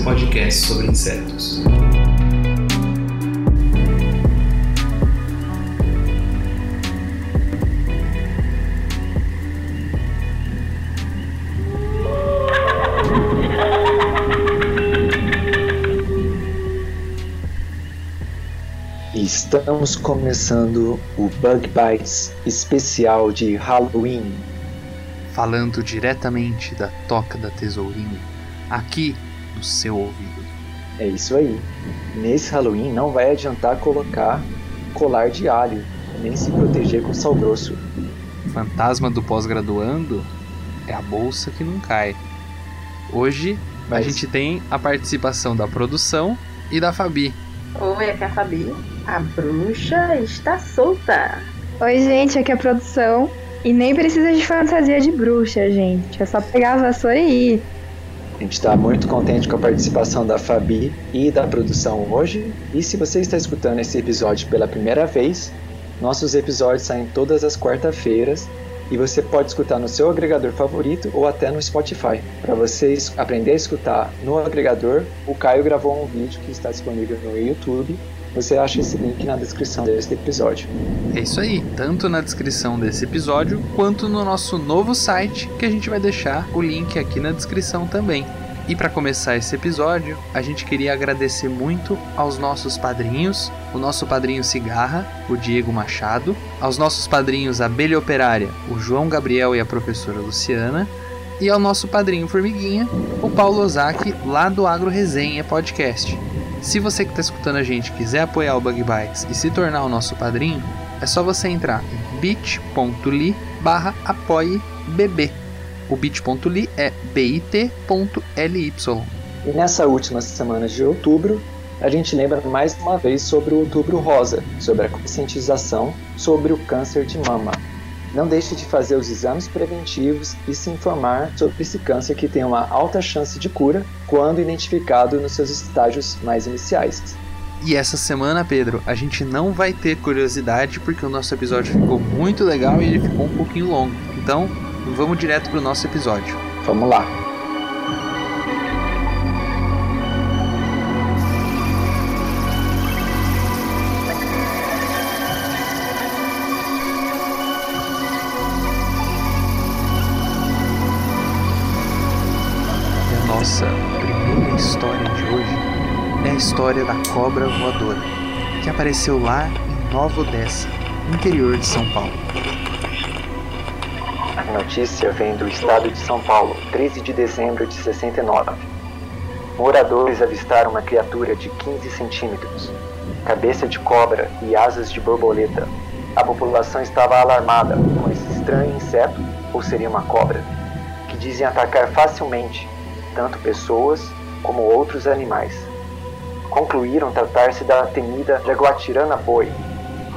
seu podcast sobre insetos. Estamos começando o Bug Bites especial de Halloween. Falando diretamente da Toca da Tesourinha, aqui no seu ouvido. É isso aí. Nesse Halloween não vai adiantar colocar colar de alho, nem se proteger com sal grosso. Fantasma do pós-graduando é a bolsa que não cai. Hoje a Mas- gente tem a participação da produção e da Fabi. Oi, aqui é a Fabi. A bruxa está solta. Oi, gente, aqui é a produção. E nem precisa de fantasia de bruxa, gente. É só pegar a vassoura e ir. A gente está muito contente com a participação da Fabi e da produção hoje. E se você está escutando esse episódio pela primeira vez, nossos episódios saem todas as quarta-feiras e você pode escutar no seu agregador favorito ou até no Spotify. Para vocês aprender a escutar no agregador, o Caio gravou um vídeo que está disponível no YouTube. Você acha esse link na descrição deste episódio. É isso aí, tanto na descrição desse episódio quanto no nosso novo site, que a gente vai deixar o link aqui na descrição também. E para começar esse episódio, a gente queria agradecer muito aos nossos padrinhos, o nosso padrinho Cigarra, o Diego Machado, aos nossos padrinhos Abelha Operária, o João Gabriel e a professora Luciana, e ao nosso padrinho Formiguinha, o Paulo Ozaki, lá do Agro Resenha Podcast. Se você que está escutando a gente quiser apoiar o Bug Bites e se tornar o nosso padrinho, é só você entrar em bit.ly barra. O bit.ly é bit.ly. E nessa última semana de outubro, a gente lembra mais uma vez sobre o Outubro Rosa, sobre a conscientização sobre o câncer de mama. Não deixe de fazer os exames preventivos e se informar sobre esse câncer que tem uma alta chance de cura quando identificado nos seus estágios mais iniciais. E essa semana, Pedro, a gente não vai ter curiosidade porque o nosso episódio ficou muito legal e ele ficou um pouquinho longo. Então, vamos direto pro nosso episódio. Vamos lá! História da cobra voadora, que apareceu lá em Nova Odessa, interior de São Paulo. A notícia vem do estado de São Paulo, 13 de dezembro de 69. Moradores avistaram uma criatura de 15 centímetros, cabeça de cobra e asas de borboleta. A população estava alarmada com esse estranho inseto, ou seria uma cobra, que dizem atacar facilmente tanto pessoas como outros animais. Concluíram tratar-se da temida Jaguatirana boi,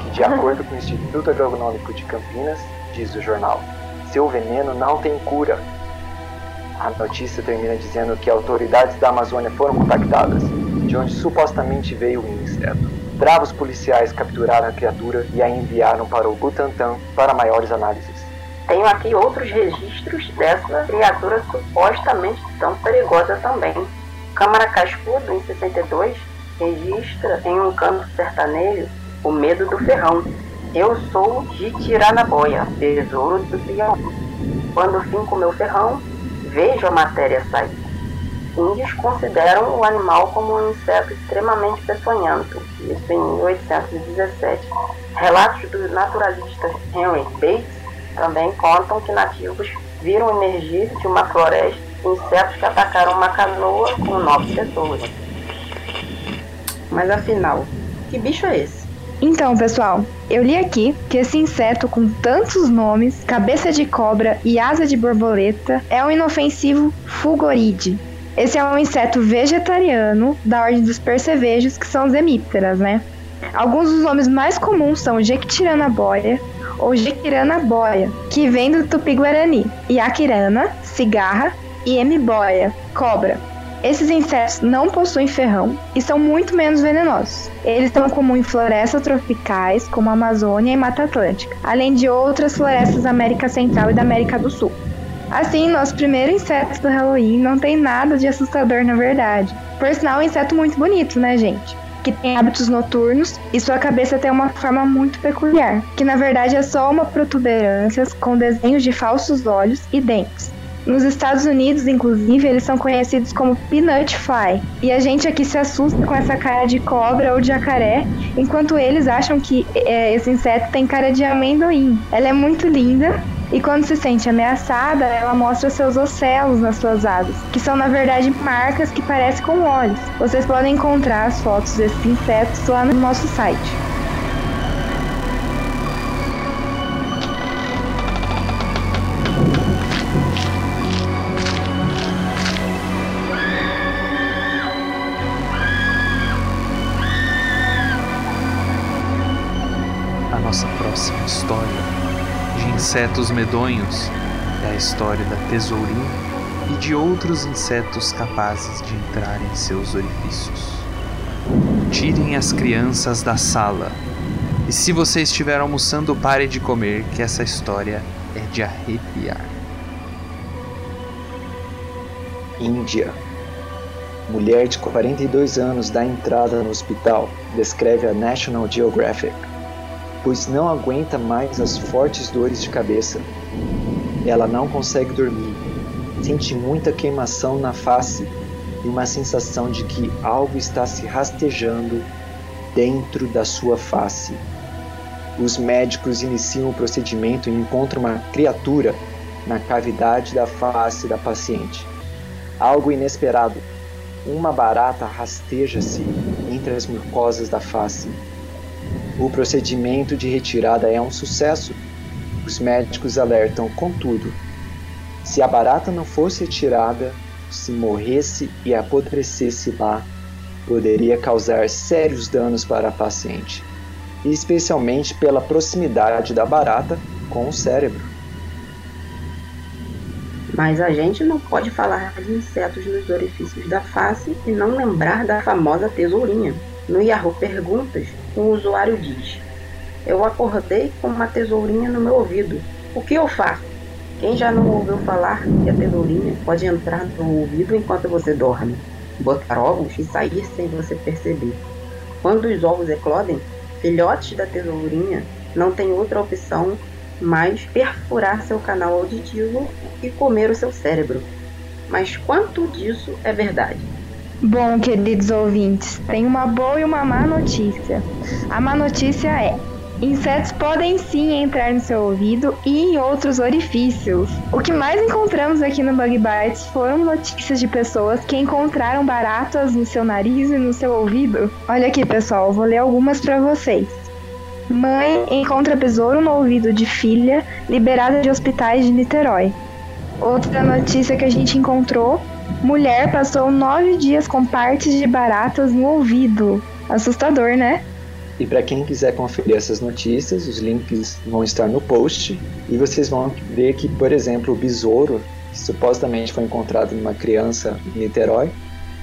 que, de acordo com o Instituto Agronômico de Campinas, diz o jornal, seu veneno não tem cura. A notícia termina dizendo que autoridades da Amazônia foram contactadas, de onde supostamente veio o inseto. Bravos policiais capturaram a criatura e a enviaram para o Butantan para maiores análises. Tenho aqui outros registros dessa criatura supostamente tão perigosa também. Câmara Cascudo, em 62, registra em um canto sertanejo o medo do ferrão. Eu sou de Tiranaboia, tesouro do Piauí. Quando finco meu ferrão, vejo a matéria sair. Índios consideram o animal como um inseto extremamente peçonhento, isso em 1817. Relatos do naturalista Henry Bates também contam que nativos viram emergir de uma floresta insetos que atacaram uma canoa com nove pessoas. Mas afinal, que bicho é esse? Então, pessoal, eu li aqui que esse inseto com tantos nomes, cabeça de cobra e asa de borboleta, é o inofensivo fulgoride. Esse é um inseto vegetariano da ordem dos percevejos, que são os hemípteras, né? Alguns dos nomes mais comuns são Jequitirana-boia ou Jequirana-boia, que vem do tupi-guarani, e Aquirana, cigarra e M-boia, cobra. Esses insetos não possuem ferrão e são muito menos venenosos. Eles são comuns em florestas tropicais, como a Amazônia e Mata Atlântica, além de outras florestas da América Central e da América do Sul. Assim, nosso primeiro inseto do Halloween não tem nada de assustador na verdade. Por sinal, é um inseto muito bonito, né, gente? Que tem hábitos noturnos e sua cabeça tem uma forma muito peculiar, que na verdade é só uma protuberância com desenhos de falsos olhos e dentes. Nos Estados Unidos, inclusive, eles são conhecidos como peanut fly. E a gente aqui se assusta com essa cara de cobra ou de jacaré, enquanto eles acham que é, esse inseto tem cara de amendoim. Ela é muito linda e quando se sente ameaçada, ela mostra seus ocelos nas suas asas, que são na verdade marcas que parecem com olhos. Vocês podem encontrar as fotos desses insetos lá no nosso site. Próxima história de insetos medonhos é a história da tesourinha e de outros insetos capazes de entrar em seus orifícios. Tirem as crianças da sala. E se você estiver almoçando, pare de comer, que essa história é de arrepiar. Índia. Mulher de 42 anos dá entrada no hospital, descreve a National Geographic, pois não aguenta mais as fortes dores de cabeça. Ela não consegue dormir, sente muita queimação na face e uma sensação de que algo está se rastejando dentro da sua face. Os médicos iniciam o procedimento e encontram uma criatura na cavidade da face da paciente. Algo inesperado. Uma barata rasteja-se entre as mucosas da face. O procedimento de retirada é um sucesso. Os médicos alertam, contudo, se a barata não fosse retirada, se morresse e apodrecesse lá, poderia causar sérios danos para a paciente, especialmente pela proximidade da barata com o cérebro. Mas a gente não pode falar de insetos nos orifícios da face e não lembrar da famosa tesourinha. No Yahoo Perguntas, um usuário diz: Eu acordei com uma tesourinha no meu ouvido. O que eu faço? Quem já não ouviu falar que a tesourinha pode entrar no ouvido enquanto você dorme, botar ovos e sair sem você perceber? Quando os ovos eclodem, filhotes da tesourinha não têm outra opção mais perfurar seu canal auditivo e comer o seu cérebro. Mas quanto disso é verdade? Bom, queridos ouvintes, tem uma boa e uma má notícia. A má notícia é: insetos podem sim entrar no seu ouvido e em outros orifícios. O que mais encontramos aqui no Bug Bites foram notícias de pessoas que encontraram baratas no seu nariz e no seu ouvido. Olha aqui, pessoal, vou ler algumas para vocês. Mãe encontra besouro no ouvido de filha liberada de hospitais de Niterói. Outra notícia que a gente encontrou: mulher passou nove dias com partes de baratas no ouvido. Assustador, né? E para quem quiser conferir essas notícias, os links vão estar no post e vocês vão ver que, por exemplo, o besouro, que supostamente foi encontrado numa criança em Niterói,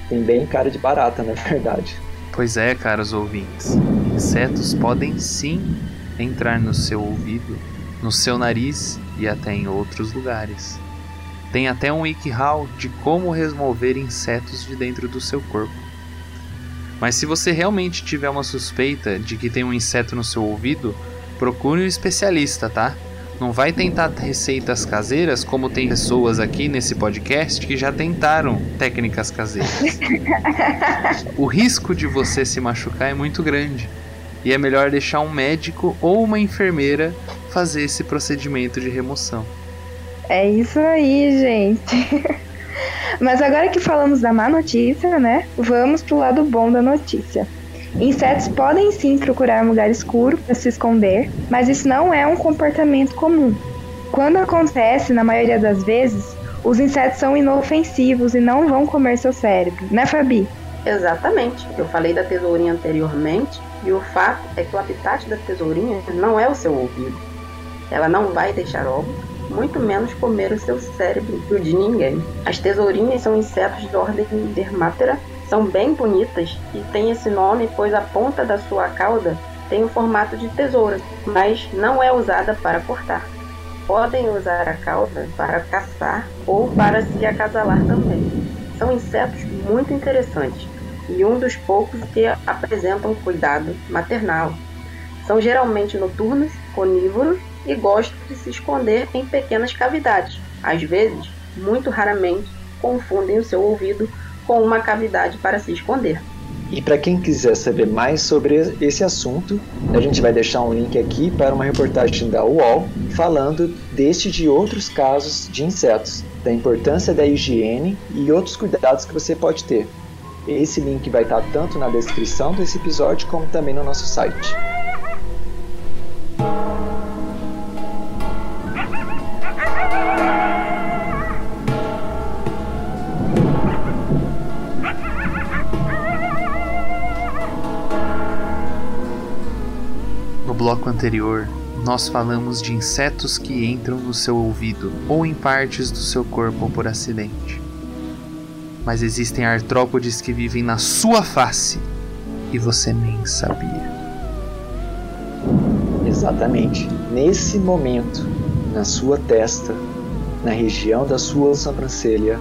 tem bem cara de barata, na verdade. Pois é, caros ouvintes, insetos podem sim entrar no seu ouvido, no seu nariz e até em outros lugares. Tem até um WikiHow de como remover insetos de dentro do seu corpo. Mas se você realmente tiver uma suspeita de que tem um inseto no seu ouvido, procure um especialista, tá? Não vai tentar receitas caseiras, como tem pessoas aqui nesse podcast que já tentaram técnicas caseiras. o risco de você se machucar é muito grande. E é melhor deixar um médico ou uma enfermeira fazer esse procedimento de remoção. É isso aí, gente. Mas agora que falamos da má notícia, né? Vamos pro lado bom da notícia. Insetos podem sim procurar um lugar escuro para se esconder, mas isso não é um comportamento comum. Quando acontece, na maioria das vezes, os insetos são inofensivos e não vão comer seu cérebro, né, Fabi? Exatamente. Eu falei da tesourinha anteriormente e o fato é que o habitat da tesourinha não é o seu ouvido. Ela não vai deixar ovos, muito menos comer o seu cérebro de ninguém. As tesourinhas são insetos de ordem Dermatera, são bem bonitas e têm esse nome pois a ponta da sua cauda tem o formato de tesoura, mas não é usada para cortar. Podem usar a cauda para caçar ou para se acasalar também. São insetos muito interessantes e um dos poucos que apresentam cuidado maternal. São geralmente noturnos, onívoros e gostam de se esconder em pequenas cavidades. Às vezes, muito raramente, confundem o seu ouvido com uma cavidade para se esconder. E para quem quiser saber mais sobre esse assunto, a gente vai deixar um link aqui para uma reportagem da UOL falando deste e de outros casos de insetos, da importância da higiene e outros cuidados que você pode ter. Esse link vai estar tanto na descrição desse episódio como também no nosso site. Anterior, nós falamos de insetos que entram no seu ouvido ou em partes do seu corpo por acidente. Mas existem artrópodes que vivem na sua face e você nem sabia. Exatamente. Nesse momento, na sua testa, na região da sua sobrancelha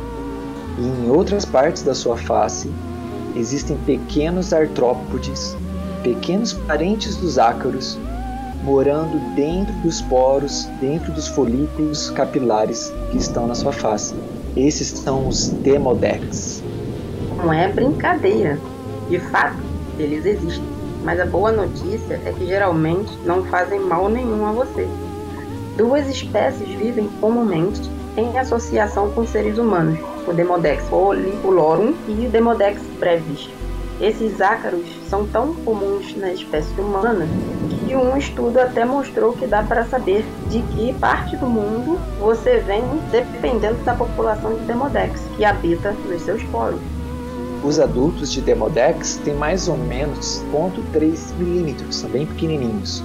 e em outras partes da sua face, existem pequenos artrópodes pequenos parentes dos ácaros, morando dentro dos poros, dentro dos folículos capilares que estão na sua face. Esses são os Demodex. Não é brincadeira. De fato, eles existem. Mas a boa notícia é que geralmente não fazem mal nenhum a você. Duas espécies vivem comumente em associação com seres humanos, o Demodex olivulorum e o Demodex brevis. Esses ácaros são tão comuns na espécie humana que um estudo até mostrou que dá para saber de que parte do mundo você vem dependendo da população de Demodex que habita nos seus poros. Os adultos de Demodex têm mais ou menos 0,3 milímetros, são bem pequenininhos.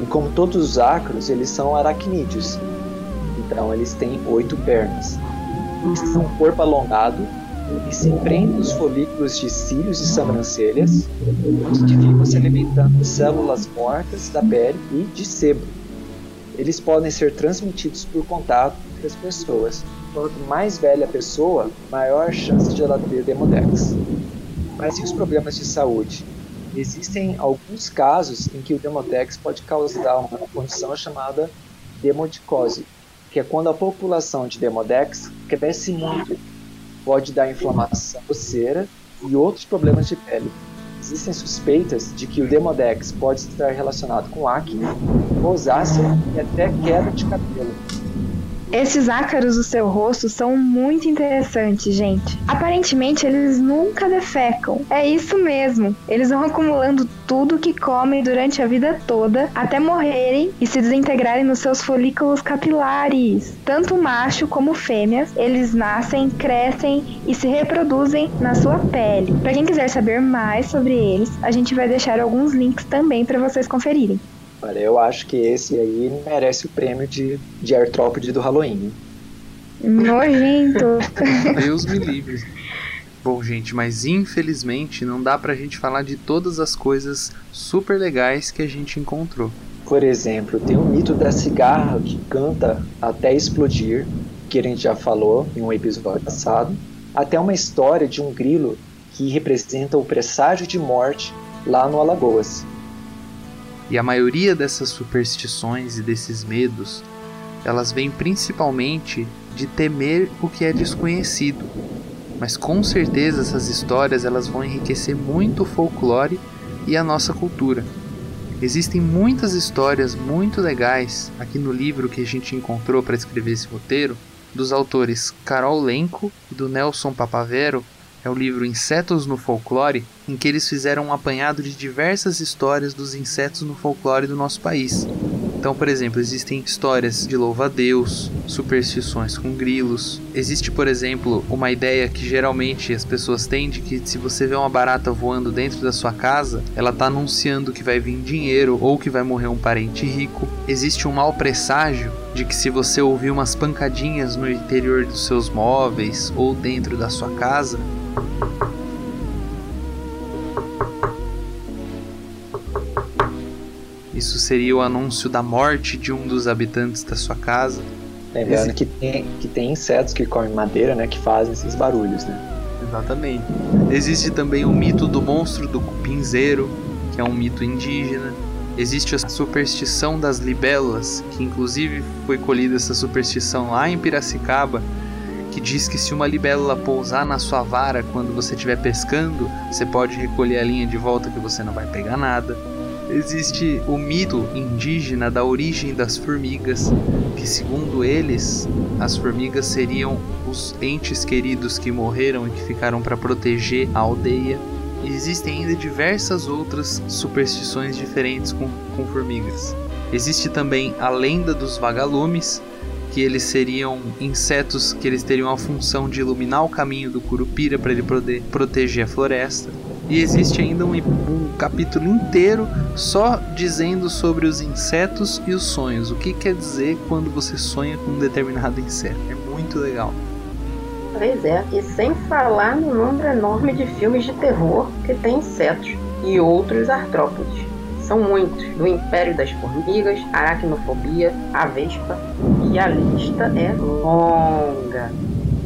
E como todos os ácaros, eles são aracnídeos. Então eles têm oito pernas. Eles têm um corpo alongado e se prende nos folículos de cílios e sobrancelhas, onde ficam se alimentando de células mortas da pele e de sebo. Eles podem ser transmitidos por contato entre as pessoas. Quanto mais velha a pessoa, maior a chance de ela ter Demodex. Mas e os problemas de saúde? Existem alguns casos em que o Demodex pode causar uma condição chamada demodicose, que é quando a população de Demodex cresce muito pode dar inflamação, coceira e outros problemas de pele. Existem suspeitas de que o Demodex pode estar relacionado com acne, rosácea e até queda de cabelo. Esses ácaros do seu rosto são muito interessantes, gente. Aparentemente, eles nunca defecam. É isso mesmo. Eles vão acumulando tudo que comem durante a vida toda até morrerem e se desintegrarem nos seus folículos capilares. Tanto macho como fêmeas, eles nascem, crescem e se reproduzem na sua pele. Para quem quiser saber mais sobre eles, a gente vai deixar alguns links também para vocês conferirem. Olha, eu acho que esse aí merece o prêmio de, de artrópode do Halloween. Nojento. Deus me livre. Bom, gente, mas infelizmente não dá pra gente falar de todas as coisas super legais que a gente encontrou. Por exemplo, tem o mito da cigarra que canta até explodir, que a gente já falou em um episódio passado, até uma história de um grilo que representa o presságio de morte lá no Alagoas. E a maioria dessas superstições e desses medos, elas vêm principalmente de temer o que é desconhecido. Mas com certeza essas histórias elas vão enriquecer muito o folclore e a nossa cultura. Existem muitas histórias muito legais aqui no livro que a gente encontrou para escrever esse roteiro, dos autores Carol Lenco e do Nelson Papavero, é o livro Insetos no Folclore, em que eles fizeram um apanhado de diversas histórias dos insetos no folclore do nosso país. Então, por exemplo, existem histórias de louva-a-Deus, superstições com grilos. Existe, por exemplo, uma ideia que geralmente as pessoas têm de que se você vê uma barata voando dentro da sua casa, ela está anunciando que vai vir dinheiro ou que vai morrer um parente rico. Existe um mau presságio de que se você ouvir umas pancadinhas no interior dos seus móveis ou dentro da sua casa, Isso seria o anúncio da morte de um dos habitantes da sua casa. Lembrando que tem, que tem insetos que comem madeira, né? Que fazem esses barulhos, né? Exatamente. Existe também o mito do monstro do cupinzeiro, que é um mito indígena. Existe a superstição das libélulas, que inclusive foi colhida essa superstição lá em Piracicaba, que diz que se uma libélula pousar na sua vara quando você estiver pescando, você pode recolher a linha de volta que você não vai pegar nada. Existe o mito indígena da origem das formigas, que segundo eles, as formigas seriam os entes queridos que morreram e que ficaram para proteger a aldeia. E existem ainda diversas outras superstições diferentes com, com formigas. Existe também a lenda dos vagalumes, que eles seriam insetos que eles teriam a função de iluminar o caminho do curupira para ele poder proteger a floresta. E existe ainda um, um, capítulo inteiro só dizendo sobre os insetos e os sonhos. O que quer dizer quando você sonha com um determinado inseto. É muito legal. Pois é, e sem falar no número enorme de filmes de terror que tem insetos e outros artrópodes. São muitos, do Império das Formigas, Aracnofobia, a Vespa, e a lista é longa.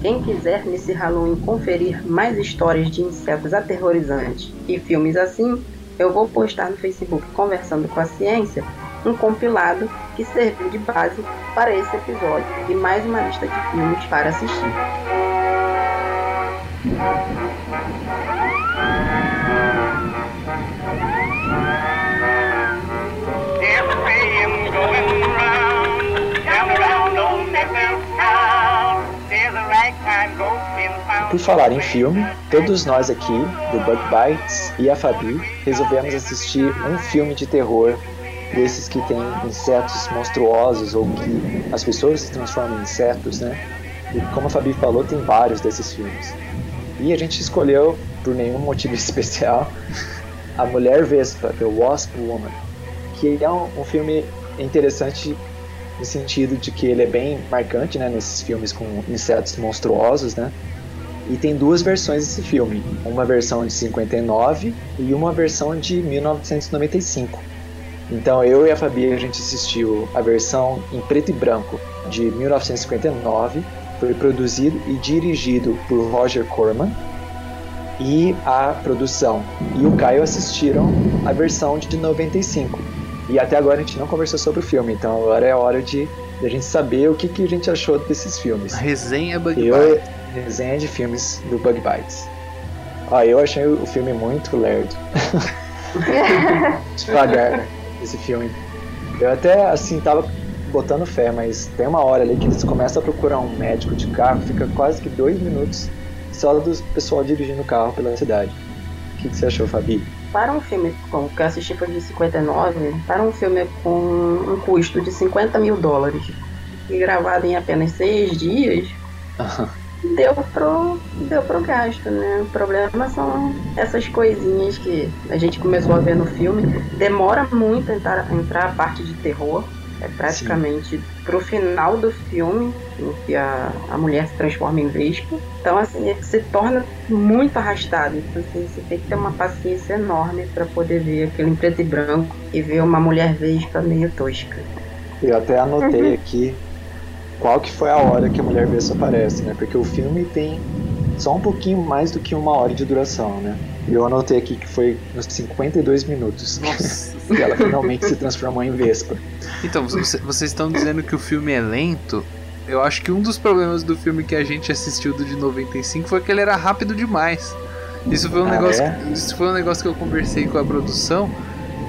Quem quiser nesse Halloween conferir mais histórias de insetos aterrorizantes e filmes assim, eu vou postar no Facebook Conversando com a Ciência um compilado que serviu de base para esse episódio e mais uma lista de filmes para assistir. Por falar em filme, todos nós aqui, do Bug Bites e a Fabi, resolvemos assistir um filme de terror desses que tem insetos monstruosos ou que as pessoas se transformam em insetos, né? E como a Fabi falou, tem vários desses filmes. E a gente escolheu, por nenhum motivo especial, A Mulher Vespa, The Wasp Woman, que é um, um filme interessante no sentido de que ele é bem marcante, né, nesses filmes com insetos monstruosos, né? E tem duas versões desse filme, uma versão de 59 e uma versão de 1995. Então eu e a Fabi a gente assistiu a versão em preto e branco de 1959, foi produzido e dirigido por Roger Corman e a produção e o Caio assistiram a versão de 95. E até agora a gente não conversou sobre o filme, então agora é a hora de, de a gente saber o que, que a gente achou desses filmes. Resenha Bug eu. Resenha de filmes do Bug Bites. Ó, eu achei o filme muito lerdo. Devagar, esse filme. Eu até, assim, tava botando fé, mas tem uma hora ali que eles começam a procurar um médico de carro, fica quase que dois minutos só do pessoal dirigindo o carro pela cidade. O que, que você achou, Fabi? Para um filme como que eu assisti foi de 59, para um filme com um custo de 50 mil dólares e gravado em apenas seis dias, deu pro, deu pro gasto, né? O problema são essas coisinhas que a gente começou a ver no filme. Demora muito entrar, entrar a parte de terror. É praticamente Sim. pro final do filme em que a, a mulher se transforma em vespa. Então, assim, se torna muito arrastado. Então, assim, você tem que ter uma paciência enorme para poder ver aquele em preto e branco e ver uma mulher vespa meio tosca. Eu até anotei uhum. aqui qual que foi a hora que a mulher vespa aparece, né? Porque o filme tem só um pouquinho mais do que uma hora de duração, né? E eu anotei aqui que foi nos 52 minutos que ela finalmente se transformou em Vespa. Então, vocês estão dizendo que o filme é lento? Eu acho que um dos problemas do filme que a gente assistiu do de 95 foi que ele era rápido demais. Isso foi um, ah, negócio, é? isso foi um negócio que eu conversei com a produção.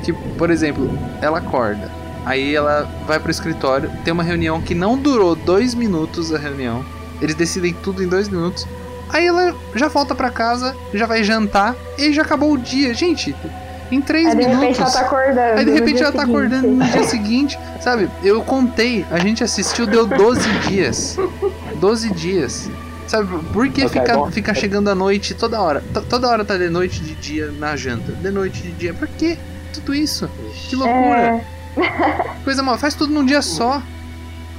Que, por exemplo, ela acorda. Aí ela vai pro escritório, tem uma reunião que não durou dois minutos a reunião. Eles decidem tudo em dois minutos. Aí ela já volta para casa, já vai jantar e já acabou o dia. Gente, Em três Aí de minutos. repente ela tá acordando. Aí de repente ela tá seguinte. acordando no dia seguinte, sabe? Eu contei, a gente assistiu, deu 12 dias. 12 dias. Sabe, por que Ok, ficar bom. ficar chegando à noite toda hora? T- toda hora tá de noite de dia na janta. De noite de dia. Por quê? Tudo isso? Que loucura. É, Coisa mal. Faz tudo num dia só.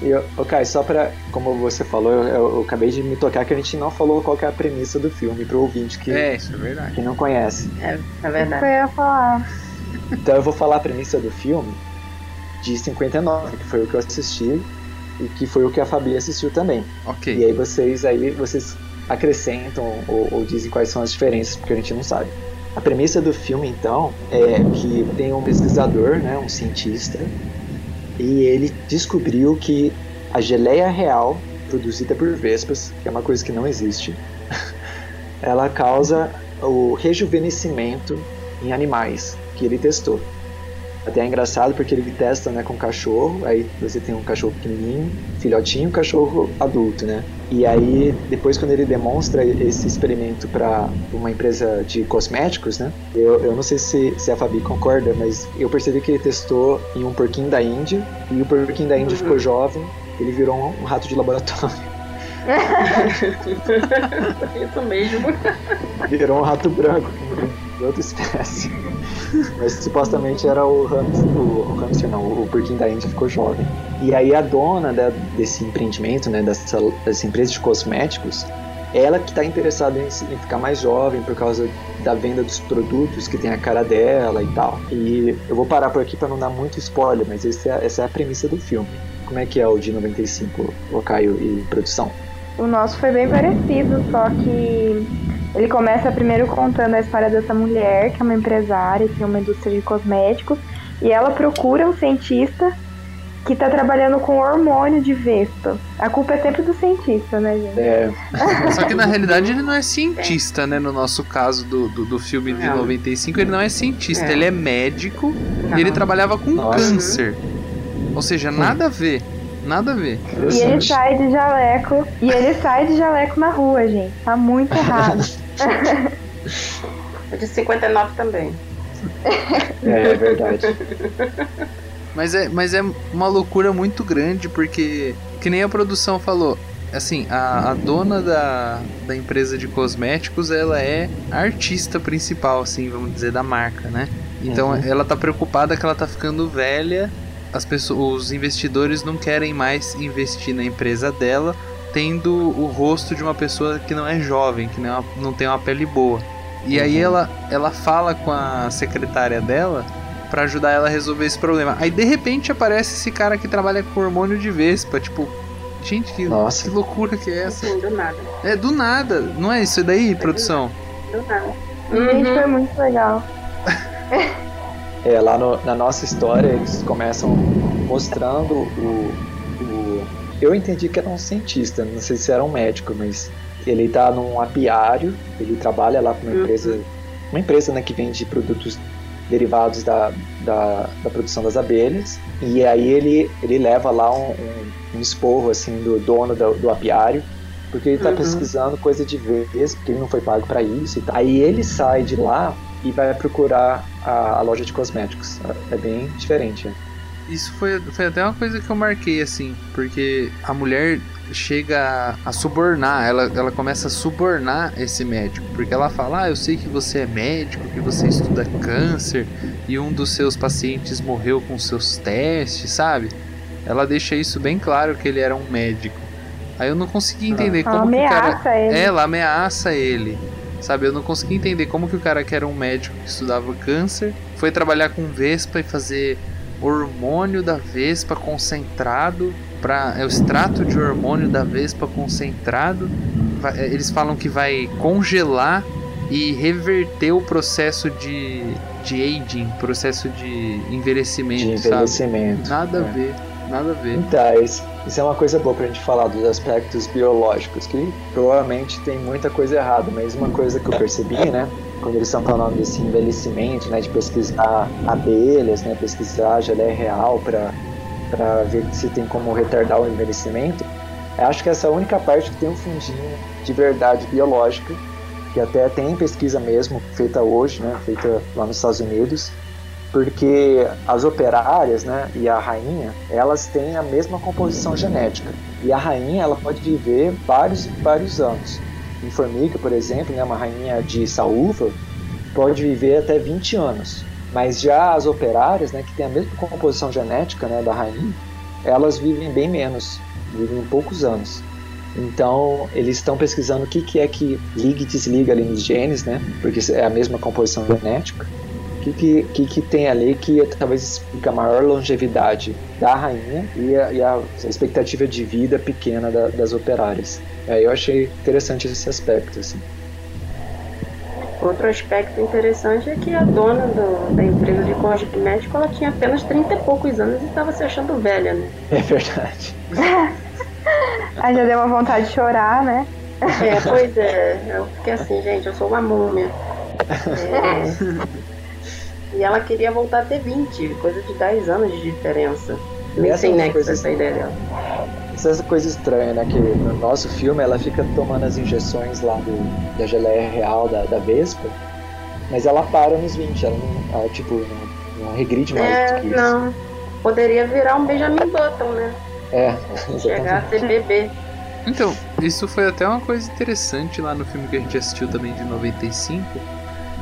E, eu- ok, só pra. Como você falou, eu, eu- eu acabei de me tocar que a gente não falou qual que é a premissa do filme pro ouvinte que, É, isso é verdade. que não conhece. É, é verdade. eu ia falar. Então eu vou falar a premissa do filme de 59, que foi o que eu assisti e que foi o que a Fabi assistiu também. E Ok. aí vocês aí vocês acrescentam ou, ou dizem quais são as diferenças, porque a gente não sabe. A premissa do filme, então, é que tem um pesquisador, né, um cientista, e ele descobriu que a geleia real produzida por vespas, que é uma coisa que não existe, ela causa o rejuvenescimento em animais que ele testou. Até é engraçado porque ele testa né, com cachorro, aí você tem um cachorro pequenininho, filhotinho e um cachorro adulto, né? E aí, depois quando ele demonstra esse experimento para uma empresa de cosméticos, né? Eu, eu não sei se, se a Fabi concorda, mas eu percebi que ele testou em um porquinho da Índia, e o porquinho da Índia ficou jovem, ele virou um, um rato de laboratório. Isso mesmo. Virou um rato branco, de outra espécie. Mas supostamente era o hamster, o, o hamster não, o porquinho da Índia ficou jovem. E aí a dona da- desse empreendimento, né, dessa, dessa empresa de cosméticos, ela que está interessada em, em ficar mais jovem por causa da venda dos produtos que tem a cara dela e tal. E eu vou parar por aqui para não dar muito spoiler, mas esse é- essa é a premissa do filme. Como é que é o de 95, o Caio e produção? O nosso foi bem parecido, só que ele começa primeiro contando a história dessa mulher, que é uma empresária, tem uma indústria de cosméticos, e ela procura um cientista que tá trabalhando com hormônio de vespa. A culpa é sempre do cientista, né, gente? É, Só que na realidade ele não é cientista, né? No nosso caso do, do, do filme de Não. 95, ele não é cientista, É. ele é médico Não. e ele trabalhava com Nossa. câncer. Ou seja, nada a ver. Nada a ver. E ele sai de jaleco, e ele sai de jaleco na rua, gente. Tá muito errado. O de 59 também. É, é verdade. Mas é, mas é uma loucura muito grande, porque, que nem a produção falou, assim, a, a dona da, da empresa de cosméticos, ela é a artista principal, assim, vamos dizer, da marca, né? Então Uhum. ela tá preocupada que ela tá ficando velha, as pessoas, os investidores não querem mais investir na empresa dela, tendo o rosto de uma pessoa que não é jovem, que não, é uma- não tem uma pele boa. E aí Uhum. ela, ela fala com a secretária dela Pra ajudar ela a resolver esse problema. Aí de repente aparece esse cara que trabalha com hormônio de vespa, tipo, gente, que, Nossa. que loucura que é essa? Assim, do nada. É do nada, não é isso daí, produção? Do nada. Gente, Uhum. foi muito legal. É, lá no- na nossa história eles começam mostrando o, o- Eu entendi que era um cientista, não sei se era um médico, mas ele tá num apiário, ele trabalha lá para uma empresa. Uma empresa né, que vende produtos derivados da, da, da produção das abelhas. E aí ele, ele leva lá um, um, um esporro assim do dono do, do apiário. Porque ele tá Uhum. pesquisando coisa de vez, porque ele não foi pago para isso e. Aí ele sai de lá e vai procurar a, a loja de cosméticos. É bem diferente. né? Isso foi, foi até uma coisa que eu marquei, assim, porque a mulher chega a subornar, ela, ela começa a subornar esse médico, porque ela fala, ah, eu sei que você é médico, que você estuda câncer, e um dos seus pacientes morreu com seus testes, sabe? Ela deixa isso bem claro que ele era um médico. Aí eu não consegui entender Ela como que o cara... ameaça ele. Ela ameaça ele. Sabe, eu não consegui entender como que o cara que era um médico que estudava câncer foi trabalhar com vespa e fazer hormônio da vespa concentrado para é o extrato de hormônio da vespa concentrado. É, eles falam que vai congelar e reverter o processo de, de aging, processo de envelhecimento, De sabe? envelhecimento. Nada a É. ver, nada a ver. Então, isso, isso é uma coisa boa pra gente falar dos aspectos biológicos, que provavelmente tem muita coisa errada, mas uma coisa que eu percebi, né, quando eles estão falando desse envelhecimento, né, de pesquisar abelhas, né, pesquisar geleia real pra, pra ver se tem como retardar o envelhecimento, eu acho que essa é a única parte que tem um fundinho de verdade biológica que até tem pesquisa mesmo feita hoje, né, feita lá nos Estados Unidos, porque as operárias, né, e a rainha, elas têm a mesma composição genética. E a rainha, ela pode viver vários vários anos. Em formiga, por exemplo, né, uma rainha de saúva pode viver até 20 anos. Mas já as operárias, né, que têm a mesma composição genética, né, da rainha, elas vivem bem menos, vivem poucos anos. Então, eles estão pesquisando o que, que é que liga e desliga ali nos genes, né? Porque é a mesma composição genética. O que, que, que, que tem ali que talvez explica a maior longevidade da rainha e a, e a expectativa de vida pequena da, das operárias. É, eu achei interessante esse aspecto, assim. Outro aspecto interessante é que a dona do, da empresa de cosmético ela tinha apenas 30 e poucos anos e estava se achando velha, né? É verdade. Aí já deu uma vontade de chorar, né? É, pois é. Eu fiquei assim, gente, eu sou uma múmia. É, e ela queria voltar a ter 20, coisa de 10 anos de diferença. Nem sei nexo coisas- essa ideia dela. Essa coisa estranha, né? Que no nosso filme ela fica tomando as injeções lá do, da geleia real da, da Vespa, mas ela para nos 20, ela não, ela, tipo, não, não regride mais É, do que isso. não. Poderia virar um Benjamin Button, né? É, Chegar a ser bebê. Então, isso foi até uma coisa interessante lá no filme que a gente assistiu também de 95.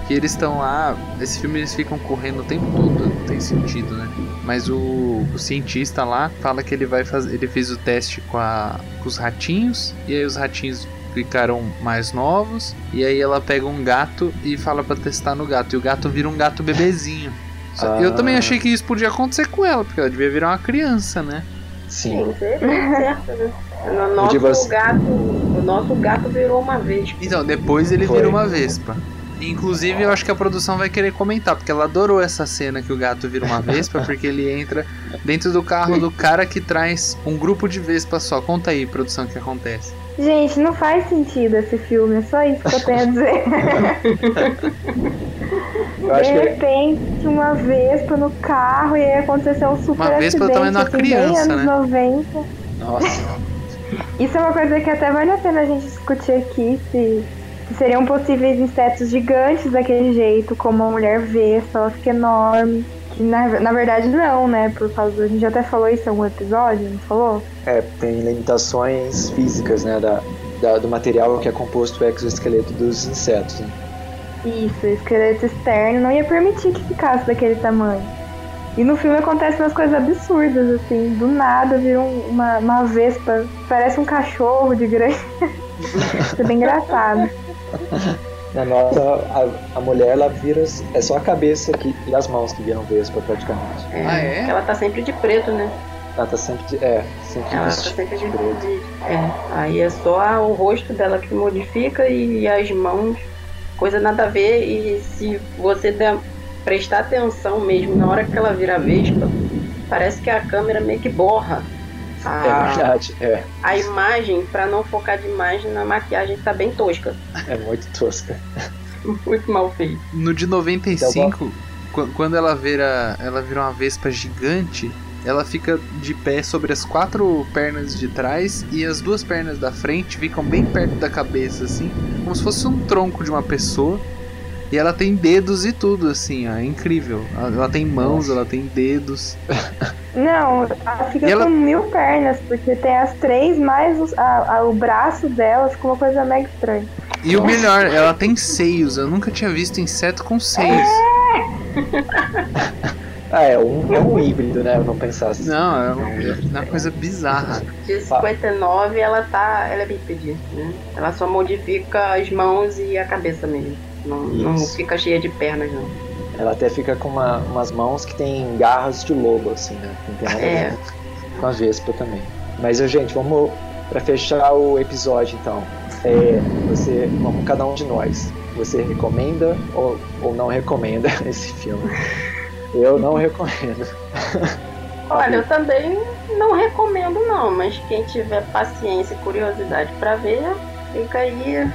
Que eles estão lá. Esse filme eles ficam correndo o tempo todo, não tem sentido, né? Mas o, o cientista lá fala que ele vai fazer. Ele fez o teste com, a, com os ratinhos. E aí os ratinhos ficaram mais novos. E aí ela pega um gato e fala pra testar no gato. E o gato vira um gato bebezinho. Que Eu Ah. também achei que isso podia acontecer com ela, porque ela devia virar uma criança, né? sim. Sim, seria certo, né? O nosso assim- gato. O nosso gato virou uma vez. Então, depois ele Foi. vira uma Vespa. Inclusive, eu acho que a produção vai querer comentar, porque ela adorou essa cena que o gato vira uma Vespa, porque ele entra dentro do carro do cara que traz um grupo de Vespa só. Conta aí, produção, o que acontece. Gente, não faz sentido esse filme, é só isso que eu tenho a dizer. De que repente, uma Vespa no carro e aí aconteceu um super Uma Vespa acidente, tamanho de uma assim, bem criança, né? 90. Nossa, Isso é uma coisa que até vale a pena a gente discutir aqui, se, se seriam possíveis insetos gigantes daquele jeito, como a mulher vespa, ela fica enorme. Que na, na verdade não, né? Por causa. A gente até falou isso em algum episódio, não falou? é, tem limitações físicas, né, da, da- do material que é composto o exoesqueleto dos insetos. Né? Isso, o esqueleto externo não ia permitir que ficasse daquele tamanho. E no filme acontecem umas coisas absurdas, assim, do nada vira um- uma, uma vespa, parece um cachorro de grande. Isso é bem engraçado. Na nossa, a, a mulher ela vira, é só a cabeça que, e as mãos que viram vespa praticamente. É, Ah, é? Ela tá sempre de preto, né? Ela tá sempre, de, é, sempre Ela tá sempre de, de preto. de- É, aí é só a- o rosto dela que modifica e as mãos, coisa nada a ver. E se você der, prestar atenção mesmo na hora que ela vira vespa, parece que a câmera meio que borra É a, verdade, é, a imagem pra não focar demais na maquiagem tá bem tosca. é muito tosca. Muito mal feito. No de 95, qu- quando ela vira, ela vira uma Vespa gigante, ela fica de pé sobre as quatro pernas de trás e as duas pernas da frente ficam bem perto da cabeça, assim, como se fosse um tronco de uma pessoa. E ela tem dedos e tudo, assim, ó, é incrível. Ela, tem mãos, Nossa. ela tem dedos. Não, ela fica ela- com mil pernas, porque tem as três mais os- a- a- o braço dela, fica uma coisa mega estranha. E o melhor, ela tem seios. Eu nunca tinha visto inseto com seios. Ah, é um, é um híbrido, né? Vamos pensar assim. Não, é uma, é uma coisa bizarra. De 59 ela tá. Ela é bípede, né? Ela só modifica as mãos e a cabeça mesmo. Não, não fica cheia de pernas, não. Ela até fica com uma- umas mãos que tem garras de lobo, assim, né? Não tem nada É. com a Vespa também. Mas, gente, vamos pra fechar o episódio, então. É, você, vamos cada um de nós. Você recomenda ou, ou não recomenda esse filme? Eu não recomendo. Olha, eu também não recomendo não, mas quem tiver paciência e curiosidade pra ver, fica aí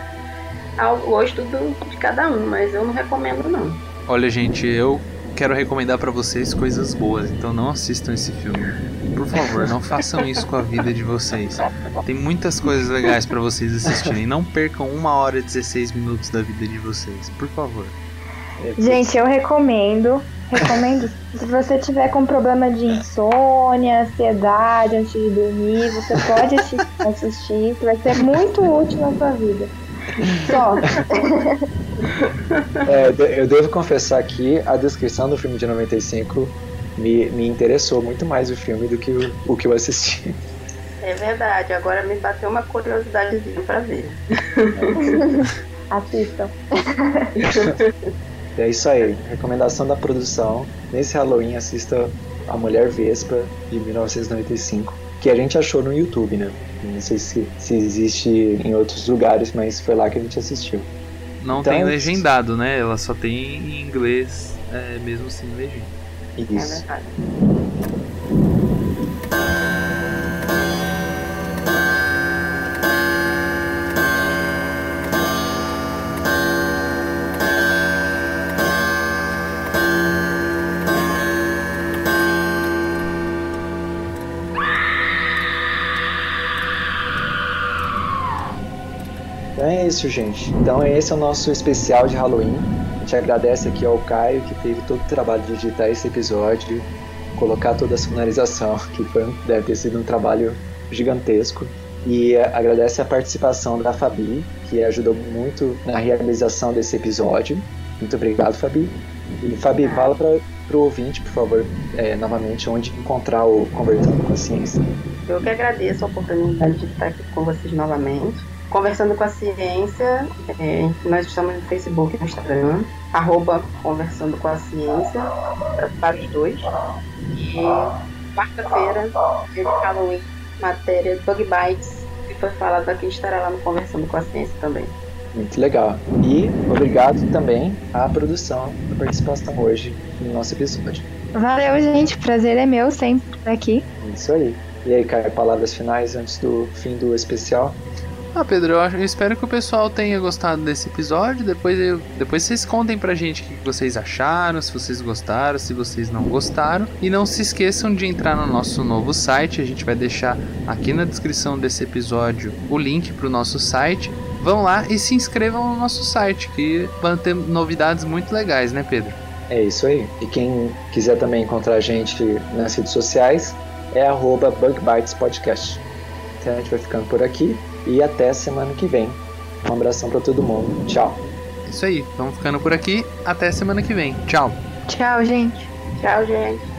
ao gosto do- de cada um, mas eu não recomendo não. Olha, gente, eu quero recomendar pra vocês coisas boas, então não assistam esse filme. Por favor, não façam isso com a vida de vocês. Tem muitas coisas legais para vocês assistirem. Não percam uma hora e 16 minutos da vida de vocês. Por favor. Gente, eu recomendo. Recomendo. Se você tiver com problema de insônia, ansiedade antes de dormir, você pode assistir, vai ser muito útil na sua vida. Só. É, eu devo confessar que a descrição do filme de 95 me, me interessou muito mais o filme do que o, o que eu assisti. É verdade, agora me bateu uma curiosidadezinha pra ver. Assistam. É isso aí, recomendação da produção. Nesse Halloween assista A Mulher Vespa de 1995, que a gente achou no YouTube, né? Não sei se, se existe em outros lugares, mas foi lá que a gente assistiu. Não então, tem legendado, né? Ela só tem em inglês, é, mesmo sem legenda. Isso. É verdade. Isso, gente. Então esse é o nosso especial de Halloween. A gente agradece aqui ao Caio que teve todo o trabalho de editar esse episódio, colocar toda a sonorização, que foi, deve ter sido um trabalho gigantesco. E agradece a participação da Fabi, que ajudou muito na realização desse episódio. Muito obrigado, Fabi. E Fabi, fala para o ouvinte, por favor, é, novamente, onde encontrar o Conversando com a Ciência. Eu que agradeço a oportunidade de estar aqui com vocês novamente. Conversando com a Ciência, é, nós estamos no Facebook e no Instagram, arroba Conversando com a Ciência, para os dois. E quarta-feira, dia de Halloween, matéria Bug Bites, que foi falado aqui, estará lá no Conversando com a Ciência também. Muito legal. E obrigado também à produção da participação hoje no nosso episódio. Valeu, gente. Prazer é meu sempre estar aqui. Isso aí. E aí, Caio, palavras finais antes do fim do especial? Ah, Pedro, eu, acho, eu, espero que o pessoal tenha gostado desse episódio. Depois, eu, depois vocês contem pra gente o que vocês acharam, se vocês gostaram, se vocês não gostaram. E não se esqueçam de entrar no nosso novo site. A gente vai deixar aqui na descrição desse episódio o link pro nosso site. Vão lá e se inscrevam no nosso site, que vão ter novidades muito legais, né, Pedro? É isso aí. E quem quiser também encontrar a gente nas redes sociais é arroba BugBitesPodcast. Então a gente vai ficando por aqui e até semana que vem. Um abração para todo mundo. Tchau. Isso aí, vamos ficando por aqui. Até semana que vem. Tchau. Tchau, gente. Tchau, gente.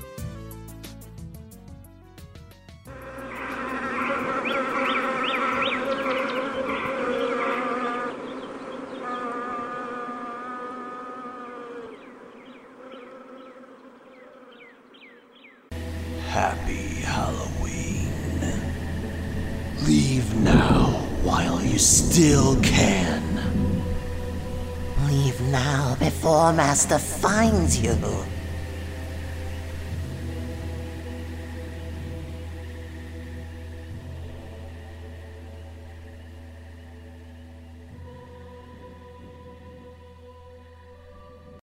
Master finds you.